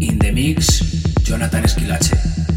In the Mix, Jonathan Esquilache.